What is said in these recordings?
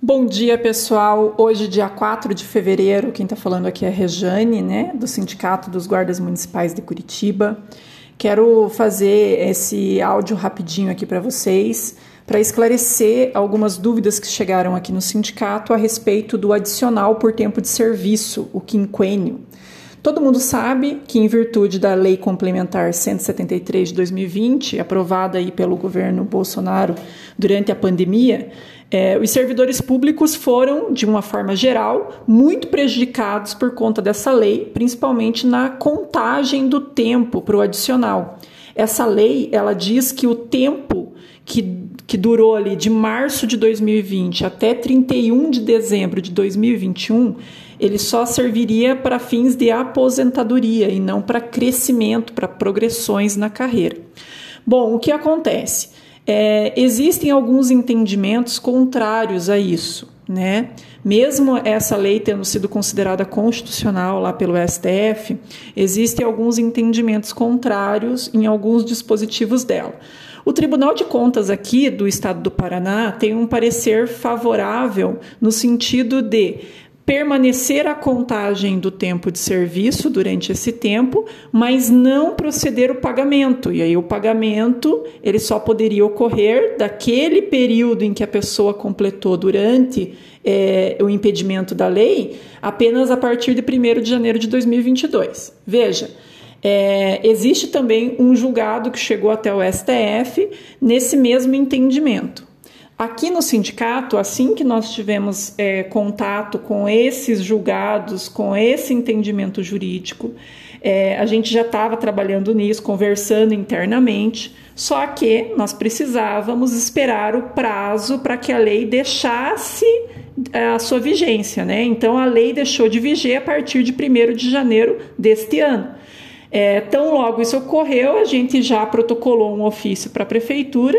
Bom dia, pessoal. Hoje, dia 4 de fevereiro, quem está falando aqui é a Rejane, né, do Sindicato dos Guardas Municipais de Curitiba. Quero fazer esse áudio rapidinho aqui para vocês, para esclarecer algumas dúvidas que chegaram aqui no sindicato a respeito do adicional por tempo de serviço, o quinquênio. Todo mundo sabe que, em virtude da Lei Complementar 173 de 2020, aprovada aí pelo governo Bolsonaro durante a pandemia, é, os servidores públicos foram, de uma forma geral, muito prejudicados por conta dessa lei, principalmente na contagem do tempo para o adicional. Essa lei ela diz que o tempo que, que durou ali de março de 2020 até 31 de dezembro de 2021 ele só serviria para fins de aposentadoria e não para crescimento, para progressões na carreira. Bom, o que acontece? É, existem alguns entendimentos contrários a isso, né? Mesmo essa lei tendo sido considerada constitucional lá pelo STF, existem alguns entendimentos contrários em alguns dispositivos dela. O Tribunal de Contas aqui do Estado do Paraná tem um parecer favorável no sentido de permanecer a contagem do tempo de serviço durante esse tempo, mas não proceder o pagamento. E aí o pagamento ele só poderia ocorrer daquele período em que a pessoa completou durante é, o impedimento da lei, apenas a partir de 1 de janeiro de 2022. Veja. É, existe também um julgado que chegou até o STF nesse mesmo entendimento. Aqui no sindicato, assim que nós tivemos é, contato com esses julgados, com esse entendimento jurídico, é, a gente já estava trabalhando nisso, conversando internamente, só que nós precisávamos esperar o prazo para que a lei deixasse é, a sua vigência, né? Então a lei deixou de viger a partir de 1 de janeiro deste ano. É, tão logo isso ocorreu, a gente já protocolou um ofício para a prefeitura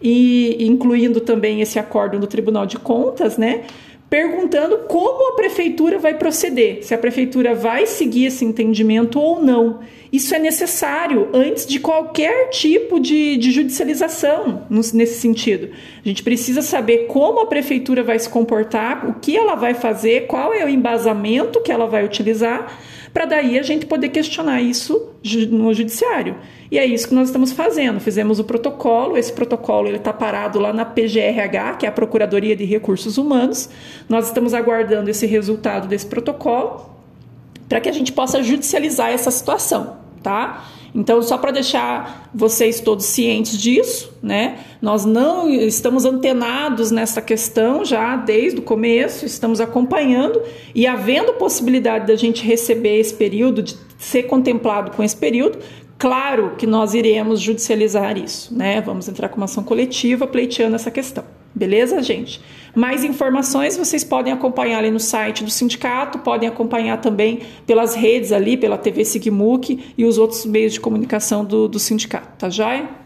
e incluindo também esse acordo do Tribunal de Contas, né? Perguntando como a prefeitura vai proceder, se a prefeitura vai seguir esse entendimento ou não. Isso é necessário antes de qualquer tipo de, de judicialização nesse sentido. A gente precisa saber como a prefeitura vai se comportar, o que ela vai fazer, qual é o embasamento que ela vai utilizar para daí a gente poder questionar isso no judiciário. E é isso que nós estamos fazendo. Fizemos o protocolo, esse protocolo ele está parado lá na PGRH, que é a Procuradoria de Recursos Humanos. Nós estamos aguardando esse resultado desse protocolo para que a gente possa judicializar essa situação, tá? Então, só para deixar vocês todos cientes disso, né? Nós não estamos antenados nessa questão já desde o começo, estamos acompanhando e havendo possibilidade da gente receber esse período, de ser contemplado com esse período, claro que nós iremos judicializar isso, né? Vamos entrar com uma ação coletiva pleiteando essa questão. Beleza, gente? Mais informações vocês podem acompanhar ali no site do sindicato, podem acompanhar também pelas redes ali, pela TV Sigmuc e os outros meios de comunicação do, do sindicato, tá joia?